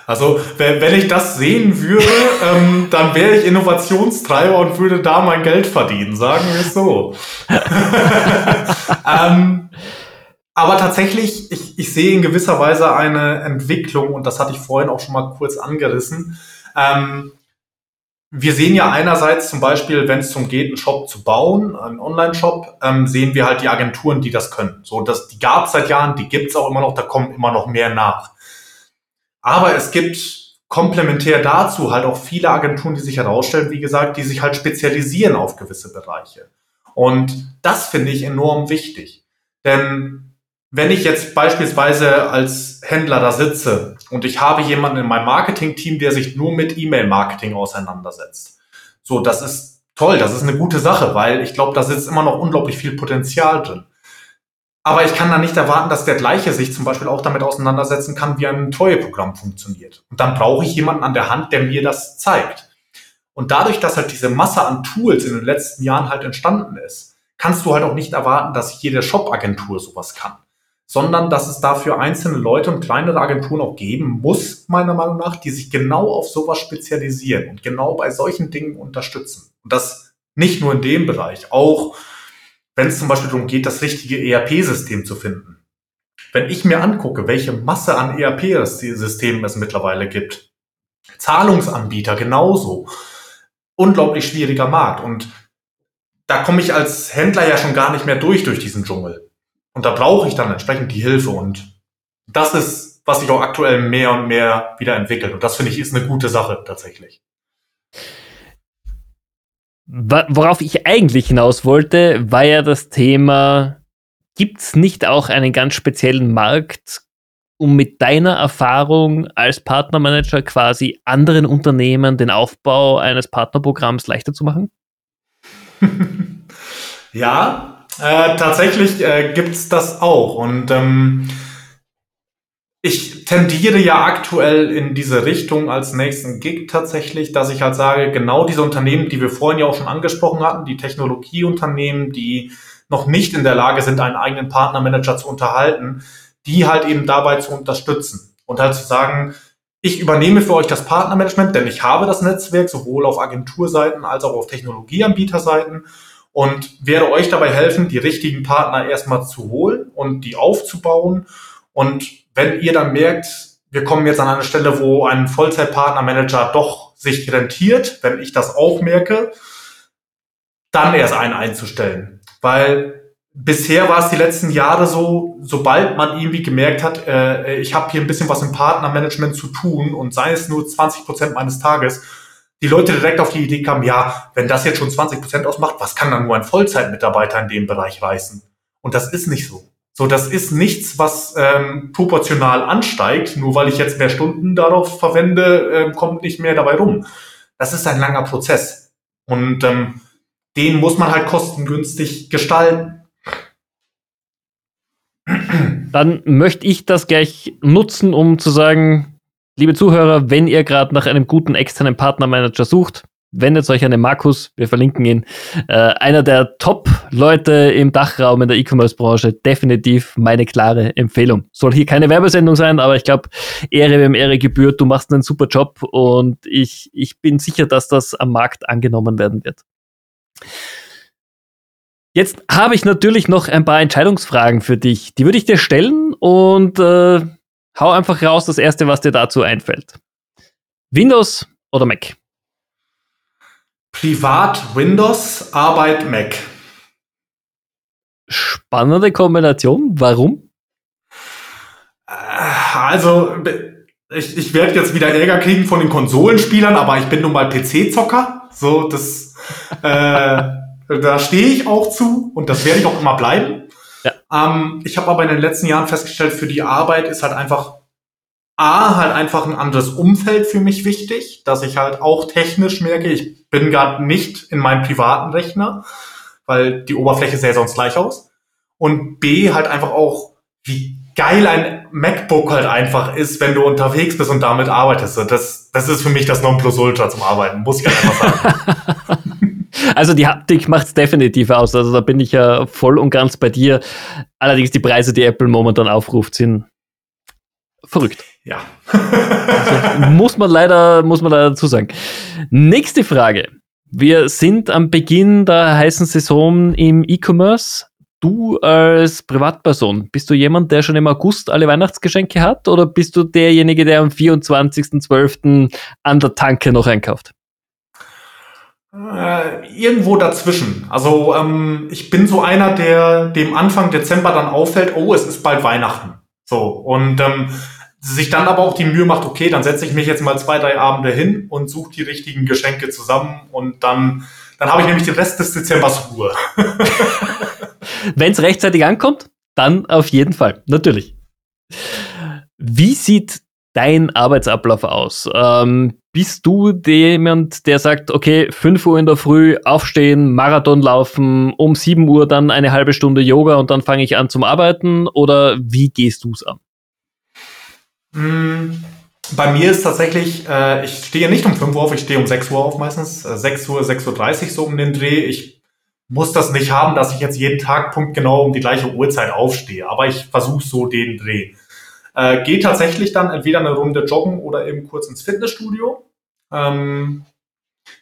S3: Also wenn ich das sehen würde, ähm, dann wäre ich Innovationstreiber und würde da mein Geld verdienen, sagen wir es so. ähm, aber tatsächlich, ich, ich sehe in gewisser Weise eine Entwicklung, und das hatte ich vorhin auch schon mal kurz angerissen. Ähm, wir sehen ja einerseits zum Beispiel, wenn es darum geht, einen Shop zu bauen, einen Online-Shop, ähm, sehen wir halt die Agenturen, die das können. So, das, die gab es seit Jahren, die gibt es auch immer noch, da kommen immer noch mehr nach. Aber es gibt komplementär dazu halt auch viele Agenturen, die sich herausstellen, wie gesagt, die sich halt spezialisieren auf gewisse Bereiche. Und das finde ich enorm wichtig. Denn wenn ich jetzt beispielsweise als Händler da sitze und ich habe jemanden in meinem Marketing-Team, der sich nur mit E-Mail-Marketing auseinandersetzt, so, das ist toll, das ist eine gute Sache, weil ich glaube, da sitzt immer noch unglaublich viel Potenzial drin. Aber ich kann da nicht erwarten, dass der gleiche sich zum Beispiel auch damit auseinandersetzen kann, wie ein Treueprogramm funktioniert. Und dann brauche ich jemanden an der Hand, der mir das zeigt. Und dadurch, dass halt diese Masse an Tools in den letzten Jahren halt entstanden ist, kannst du halt auch nicht erwarten, dass jede Shop-Agentur sowas kann. Sondern dass es dafür einzelne Leute und kleinere Agenturen auch geben muss, meiner Meinung nach, die sich genau auf sowas spezialisieren und genau bei solchen Dingen unterstützen. Und das nicht nur in dem Bereich, auch wenn es zum Beispiel darum geht, das richtige ERP-System zu finden. Wenn ich mir angucke, welche Masse an ERP-Systemen es mittlerweile gibt, Zahlungsanbieter genauso, unglaublich schwieriger Markt. Und da komme ich als Händler ja schon gar nicht mehr durch durch diesen Dschungel. Und da brauche ich dann entsprechend die Hilfe. Und das ist, was sich auch aktuell mehr und mehr wieder entwickelt. Und das finde ich ist eine gute Sache tatsächlich.
S1: Worauf ich eigentlich hinaus wollte, war ja das Thema, gibt es nicht auch einen ganz speziellen Markt, um mit deiner Erfahrung als Partnermanager quasi anderen Unternehmen den Aufbau eines Partnerprogramms leichter zu machen?
S3: ja, äh, tatsächlich äh, gibt es das auch. Und ähm, ich tendiere ja aktuell in diese Richtung als nächsten Gig tatsächlich, dass ich halt sage, genau diese Unternehmen, die wir vorhin ja auch schon angesprochen hatten, die Technologieunternehmen, die noch nicht in der Lage sind, einen eigenen Partnermanager zu unterhalten, die halt eben dabei zu unterstützen und halt zu sagen, ich übernehme für euch das Partnermanagement, denn ich habe das Netzwerk sowohl auf Agenturseiten als auch auf Technologieanbieterseiten und werde euch dabei helfen, die richtigen Partner erstmal zu holen und die aufzubauen und wenn ihr dann merkt, wir kommen jetzt an eine Stelle, wo ein Vollzeitpartnermanager doch sich rentiert, wenn ich das auch merke, dann erst einen einzustellen. Weil bisher war es die letzten Jahre so, sobald man irgendwie gemerkt hat, äh, ich habe hier ein bisschen was im Partnermanagement zu tun und sei es nur 20 Prozent meines Tages, die Leute direkt auf die Idee kamen, ja, wenn das jetzt schon 20 Prozent ausmacht, was kann dann nur ein Vollzeitmitarbeiter in dem Bereich reißen? Und das ist nicht so. So, das ist nichts, was ähm, proportional ansteigt. Nur weil ich jetzt mehr Stunden darauf verwende, äh, kommt nicht mehr dabei rum. Das ist ein langer Prozess. Und ähm, den muss man halt kostengünstig gestalten.
S1: Dann möchte ich das gleich nutzen, um zu sagen, liebe Zuhörer, wenn ihr gerade nach einem guten externen Partnermanager sucht, wendet euch an den Markus, wir verlinken ihn. Äh, einer der Top-Leute im Dachraum in der E-Commerce-Branche, definitiv meine klare Empfehlung. Soll hier keine Werbesendung sein, aber ich glaube, Ehre wem Ehre gebührt, du machst einen super Job und ich, ich bin sicher, dass das am Markt angenommen werden wird. Jetzt habe ich natürlich noch ein paar Entscheidungsfragen für dich. Die würde ich dir stellen und äh, hau einfach raus das erste, was dir dazu einfällt. Windows oder Mac?
S3: Privat Windows, Arbeit Mac.
S1: Spannende Kombination. Warum?
S3: Äh, also, ich, ich werde jetzt wieder Ärger kriegen von den Konsolenspielern, aber ich bin nun mal PC-Zocker. So, das, äh, da stehe ich auch zu und das werde ich auch immer bleiben. Ja. Ähm, ich habe aber in den letzten Jahren festgestellt, für die Arbeit ist halt einfach A, halt einfach ein anderes Umfeld für mich wichtig, dass ich halt auch technisch merke, ich bin gerade nicht in meinem privaten Rechner, weil die Oberfläche sähe sonst gleich aus. Und B, halt einfach auch, wie geil ein MacBook halt einfach ist, wenn du unterwegs bist und damit arbeitest. Das, das ist für mich das Nonplusultra zum Arbeiten, muss ich einfach
S1: sagen. Also die Haptik macht es definitiv aus. Also da bin ich ja voll und ganz bei dir. Allerdings die Preise, die Apple momentan aufruft, sind verrückt.
S3: Ja.
S1: also, muss man leider, muss man leider dazu sagen. Nächste Frage. Wir sind am Beginn der heißen Saison im E-Commerce. Du als Privatperson, bist du jemand, der schon im August alle Weihnachtsgeschenke hat oder bist du derjenige, der am 24.12. an der Tanke noch einkauft?
S3: Äh, irgendwo dazwischen. Also ähm, ich bin so einer, der dem Anfang Dezember dann auffällt, oh, es ist bald Weihnachten. So, und ähm, sich dann aber auch die Mühe macht, okay, dann setze ich mich jetzt mal zwei, drei Abende hin und suche die richtigen Geschenke zusammen und dann, dann habe ich nämlich den Rest des Dezembers Ruhe.
S1: Wenn es rechtzeitig ankommt, dann auf jeden Fall, natürlich. Wie sieht dein Arbeitsablauf aus? Ähm, bist du jemand, der sagt, okay, 5 Uhr in der Früh aufstehen, Marathon laufen, um 7 Uhr dann eine halbe Stunde Yoga und dann fange ich an zum Arbeiten? Oder wie gehst du es an?
S3: Mm, bei mir ist tatsächlich, äh, ich stehe nicht um 5 Uhr auf, ich stehe um 6 Uhr auf meistens. Äh, 6 Uhr, 6.30 Uhr so um den Dreh. Ich muss das nicht haben, dass ich jetzt jeden Tag punktgenau um die gleiche Uhrzeit aufstehe. Aber ich versuche so den Dreh. Äh, Gehe tatsächlich dann entweder eine Runde joggen oder eben kurz ins Fitnessstudio. Ähm,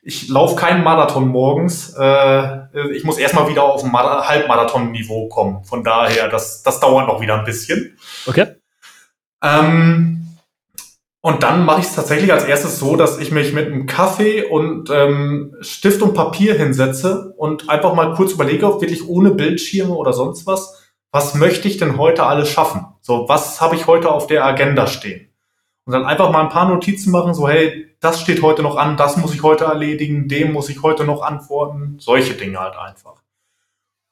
S3: ich laufe keinen Marathon morgens. Äh, ich muss erstmal wieder auf ein Halbmarathon-Niveau kommen. Von daher, das, das dauert noch wieder ein bisschen.
S1: Okay.
S3: Ähm, und dann mache ich es tatsächlich als erstes so, dass ich mich mit einem Kaffee und ähm, Stift und Papier hinsetze und einfach mal kurz überlege, auch wirklich ohne Bildschirme oder sonst was, was möchte ich denn heute alles schaffen? So, was habe ich heute auf der Agenda stehen? Und dann einfach mal ein paar Notizen machen, so, hey, das steht heute noch an, das muss ich heute erledigen, dem muss ich heute noch antworten, solche Dinge halt einfach.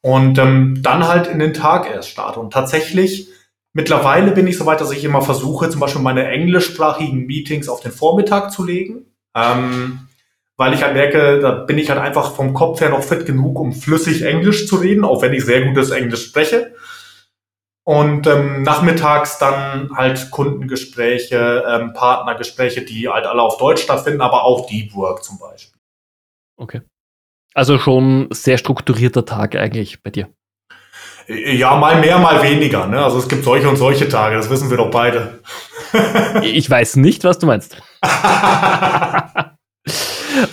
S3: Und ähm, dann halt in den Tag erst starte. Und tatsächlich, mittlerweile bin ich so weit, dass ich immer versuche, zum Beispiel meine englischsprachigen Meetings auf den Vormittag zu legen. Ähm, weil ich halt merke, da bin ich halt einfach vom Kopf her noch fit genug, um flüssig Englisch zu reden, auch wenn ich sehr gutes Englisch spreche. Und ähm, nachmittags dann halt Kundengespräche, ähm, Partnergespräche, die halt alle auf Deutsch stattfinden, aber auch Deep Work zum Beispiel.
S1: Okay. Also schon sehr strukturierter Tag eigentlich bei dir.
S3: Ja, mal mehr, mal weniger. Ne? Also es gibt solche und solche Tage, das wissen wir doch beide.
S1: ich weiß nicht, was du meinst.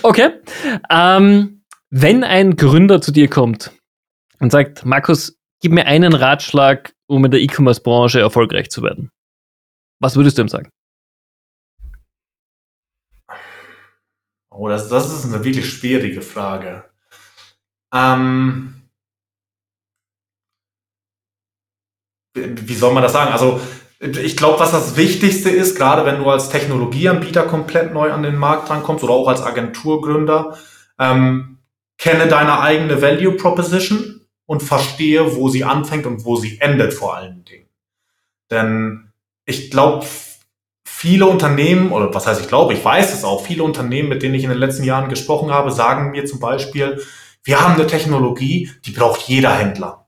S1: okay. Ähm, wenn ein Gründer zu dir kommt und sagt, Markus, gib mir einen Ratschlag, um in der E-Commerce-Branche erfolgreich zu werden. Was würdest du ihm sagen?
S3: Oh, das, das ist eine wirklich schwierige Frage. Ähm, wie soll man das sagen? Also, ich glaube, was das Wichtigste ist, gerade wenn du als Technologieanbieter komplett neu an den Markt drankommst oder auch als Agenturgründer, ähm, kenne deine eigene Value Proposition und verstehe, wo sie anfängt und wo sie endet vor allen Dingen. Denn ich glaube, viele Unternehmen, oder was heißt ich glaube, ich weiß es auch, viele Unternehmen, mit denen ich in den letzten Jahren gesprochen habe, sagen mir zum Beispiel, wir haben eine Technologie, die braucht jeder Händler.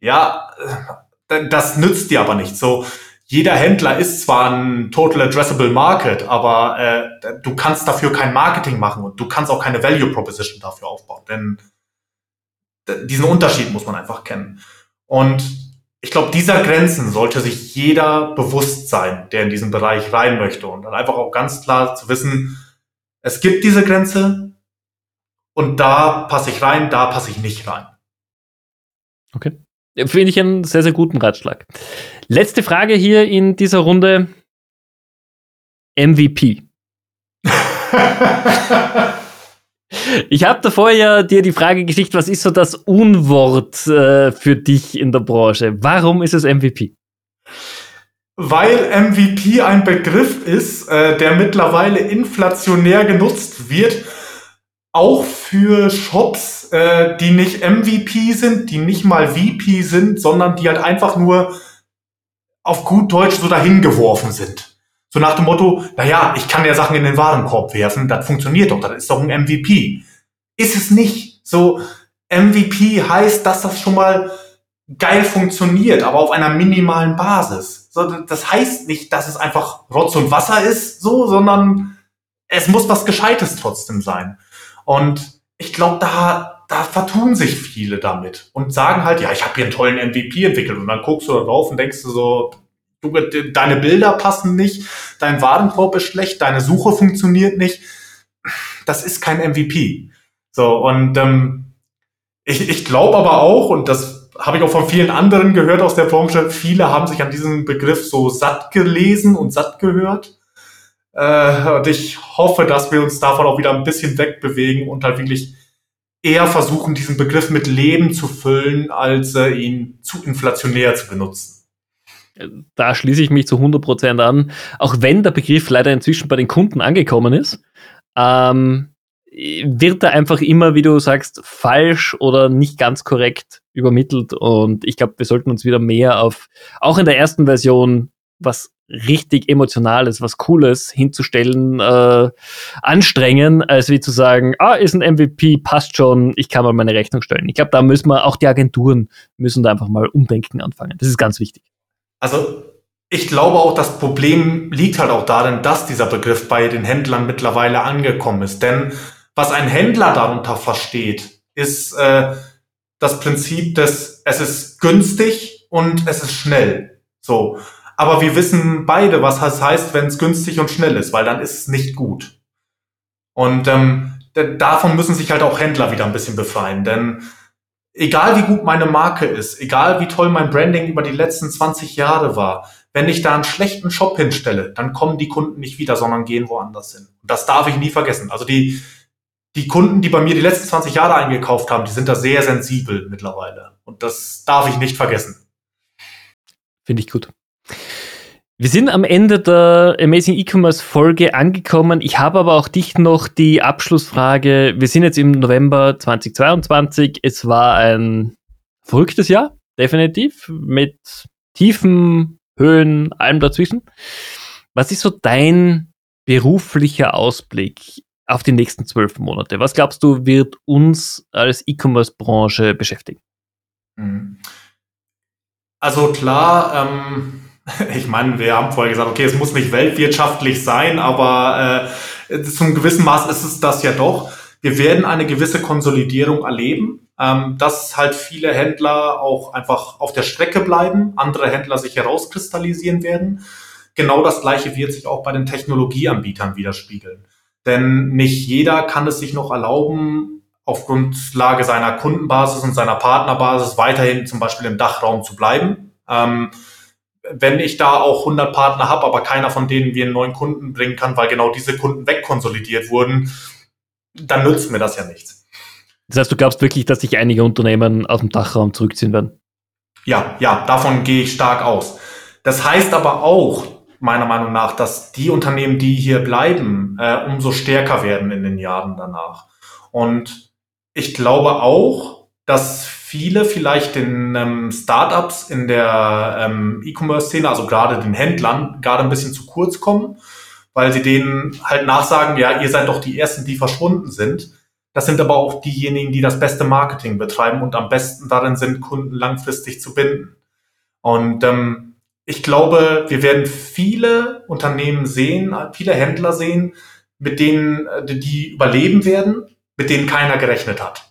S3: Ja, äh, das nützt dir aber nicht. So, jeder Händler ist zwar ein total addressable Market, aber äh, du kannst dafür kein Marketing machen und du kannst auch keine Value Proposition dafür aufbauen, denn diesen Unterschied muss man einfach kennen. Und ich glaube, dieser Grenzen sollte sich jeder bewusst sein, der in diesen Bereich rein möchte und dann einfach auch ganz klar zu wissen, es gibt diese Grenze und da passe ich rein, da passe ich nicht rein.
S1: Okay. Finde ich einen sehr, sehr guten Ratschlag. Letzte Frage hier in dieser Runde. MVP. ich habe davor ja dir die Frage geschickt, was ist so das Unwort äh, für dich in der Branche? Warum ist es MVP?
S3: Weil MVP ein Begriff ist, äh, der mittlerweile inflationär genutzt wird auch für Shops, äh, die nicht MVP sind, die nicht mal VP sind, sondern die halt einfach nur auf gut Deutsch so dahin geworfen sind. So nach dem Motto, naja, ich kann ja Sachen in den Warenkorb werfen, das funktioniert doch, das ist doch ein MVP. Ist es nicht. So, MVP heißt, dass das schon mal geil funktioniert, aber auf einer minimalen Basis. So, das heißt nicht, dass es einfach Rotz und Wasser ist, so, sondern es muss was Gescheites trotzdem sein. Und ich glaube, da, da vertun sich viele damit und sagen halt, ja, ich habe hier einen tollen MVP entwickelt. Und dann guckst du da drauf und denkst du so, du, deine Bilder passen nicht, dein Warenkorb ist schlecht, deine Suche funktioniert nicht. Das ist kein MVP. So, und ähm, ich, ich glaube aber auch, und das habe ich auch von vielen anderen gehört aus der Branche, viele haben sich an diesem Begriff so satt gelesen und satt gehört. Äh, und ich hoffe, dass wir uns davon auch wieder ein bisschen wegbewegen und halt wirklich eher versuchen, diesen Begriff mit Leben zu füllen, als äh, ihn zu inflationär zu benutzen.
S1: Da schließe ich mich zu 100% an. Auch wenn der Begriff leider inzwischen bei den Kunden angekommen ist, ähm, wird er einfach immer, wie du sagst, falsch oder nicht ganz korrekt übermittelt. Und ich glaube, wir sollten uns wieder mehr auf, auch in der ersten Version, was richtig Emotionales, was Cooles hinzustellen, äh, anstrengen, als wie zu sagen, ah, ist ein MVP, passt schon, ich kann mal meine Rechnung stellen. Ich glaube, da müssen wir, auch die Agenturen müssen da einfach mal umdenken anfangen. Das ist ganz wichtig.
S3: Also ich glaube auch, das Problem liegt halt auch darin, dass dieser Begriff bei den Händlern mittlerweile angekommen ist. Denn was ein Händler darunter versteht, ist äh, das Prinzip des, es ist günstig und es ist schnell. So. Aber wir wissen beide, was das heißt, wenn es günstig und schnell ist, weil dann ist es nicht gut. Und ähm, davon müssen sich halt auch Händler wieder ein bisschen befreien. Denn egal wie gut meine Marke ist, egal wie toll mein Branding über die letzten 20 Jahre war, wenn ich da einen schlechten Shop hinstelle, dann kommen die Kunden nicht wieder, sondern gehen woanders hin. Und das darf ich nie vergessen. Also die, die Kunden, die bei mir die letzten 20 Jahre eingekauft haben, die sind da sehr sensibel mittlerweile. Und das darf ich nicht vergessen.
S1: Finde ich gut. Wir sind am Ende der Amazing E-Commerce Folge angekommen. Ich habe aber auch dich noch die Abschlussfrage. Wir sind jetzt im November 2022. Es war ein verrücktes Jahr, definitiv, mit Tiefen, Höhen, allem dazwischen. Was ist so dein beruflicher Ausblick auf die nächsten zwölf Monate? Was glaubst du, wird uns als E-Commerce-Branche beschäftigen?
S3: Mhm. Also klar, ähm ich meine, wir haben vorher gesagt, okay, es muss nicht weltwirtschaftlich sein, aber äh, zum gewissen Maß ist es das ja doch. Wir werden eine gewisse Konsolidierung erleben, ähm, dass halt viele Händler auch einfach auf der Strecke bleiben, andere Händler sich herauskristallisieren werden. Genau das Gleiche wird sich auch bei den Technologieanbietern widerspiegeln. Denn nicht jeder kann es sich noch erlauben, auf Grundlage seiner Kundenbasis und seiner Partnerbasis weiterhin zum Beispiel im Dachraum zu bleiben. Ähm, wenn ich da auch 100 Partner habe, aber keiner von denen wir einen neuen Kunden bringen kann, weil genau diese Kunden wegkonsolidiert wurden, dann nützt mir das ja nichts.
S1: Das heißt, du glaubst wirklich, dass sich einige Unternehmen aus dem Dachraum zurückziehen werden?
S3: Ja, ja, davon gehe ich stark aus. Das heißt aber auch, meiner Meinung nach, dass die Unternehmen, die hier bleiben, äh, umso stärker werden in den Jahren danach. Und ich glaube auch, dass viele vielleicht den ähm, Startups in der ähm, E-Commerce-Szene, also gerade den Händlern, gerade ein bisschen zu kurz kommen, weil sie denen halt nachsagen, ja, ihr seid doch die Ersten, die verschwunden sind. Das sind aber auch diejenigen, die das beste Marketing betreiben und am besten darin sind, Kunden langfristig zu binden. Und ähm, ich glaube, wir werden viele Unternehmen sehen, viele Händler sehen, mit denen, äh, die überleben werden, mit denen keiner gerechnet hat.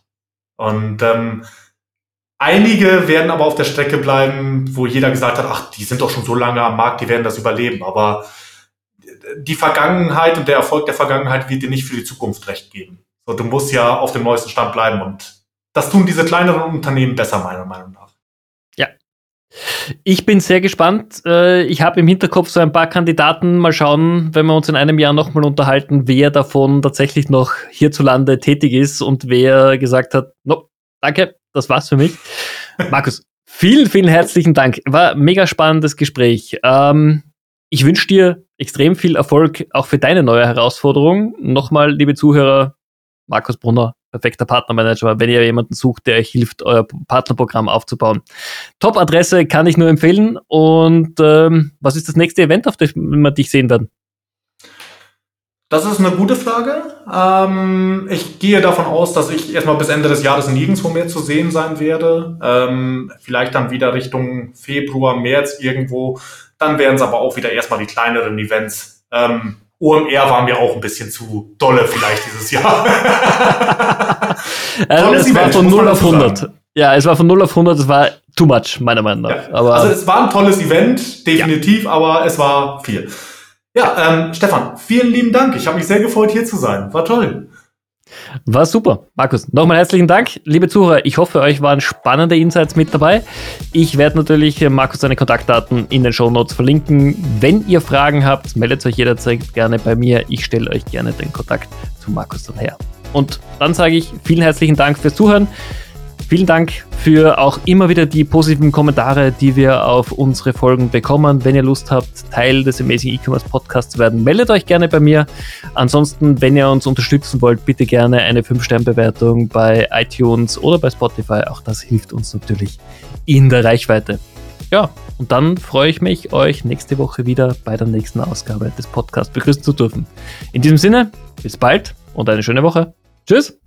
S3: Und ähm, einige werden aber auf der Strecke bleiben, wo jeder gesagt hat, ach, die sind doch schon so lange am Markt, die werden das überleben. Aber die Vergangenheit und der Erfolg der Vergangenheit wird dir nicht für die Zukunft recht geben. So, du musst ja auf dem neuesten Stand bleiben und das tun diese kleineren Unternehmen besser, meiner Meinung nach.
S1: Ja. Ich bin sehr gespannt. Äh, ich habe im Hinterkopf so ein paar Kandidaten. Mal schauen, wenn wir uns in einem Jahr nochmal unterhalten, wer davon tatsächlich noch hierzulande tätig ist und wer gesagt hat, no, danke, das war's für mich. Markus, vielen, vielen herzlichen Dank. War mega spannendes Gespräch. Ähm, ich wünsche dir extrem viel Erfolg auch für deine neue Herausforderung. Nochmal, liebe Zuhörer, Markus Brunner, perfekter Partnermanager, wenn ihr jemanden sucht, der euch hilft, euer Partnerprogramm aufzubauen. Top-Adresse kann ich nur empfehlen. Und ähm, was ist das nächste Event, auf dem wir dich sehen werden?
S3: Das ist eine gute Frage. Ähm, ich gehe davon aus, dass ich erstmal bis Ende des Jahres nirgendwo mehr zu sehen sein werde. Ähm, vielleicht dann wieder Richtung Februar, März irgendwo. Dann wären es aber auch wieder erstmal die kleineren Events. Ähm, OMR waren mir auch ein bisschen zu dolle vielleicht dieses Jahr.
S1: also es war von 0 auf 100. Ja, es war von 0 auf 100, es war too much, meiner Meinung nach.
S3: Ja. Aber also es war ein tolles Event, definitiv, ja. aber es war viel. Ja, ähm, Stefan, vielen lieben Dank. Ich habe mich sehr gefreut, hier zu sein. War toll.
S1: War super. Markus, nochmal herzlichen Dank. Liebe Zuhörer, ich hoffe, euch waren spannende Insights mit dabei. Ich werde natürlich äh, Markus seine Kontaktdaten in den Show Notes verlinken. Wenn ihr Fragen habt, meldet euch jederzeit gerne bei mir. Ich stelle euch gerne den Kontakt zu Markus dann her. Und dann sage ich vielen herzlichen Dank fürs Zuhören. Vielen Dank für auch immer wieder die positiven Kommentare, die wir auf unsere Folgen bekommen. Wenn ihr Lust habt, Teil des Amazing E-Commerce Podcasts zu werden, meldet euch gerne bei mir. Ansonsten, wenn ihr uns unterstützen wollt, bitte gerne eine 5-Sterne-Bewertung bei iTunes oder bei Spotify. Auch das hilft uns natürlich in der Reichweite. Ja, und dann freue ich mich, euch nächste Woche wieder bei der nächsten Ausgabe des Podcasts begrüßen zu dürfen. In diesem Sinne, bis bald und eine schöne Woche. Tschüss!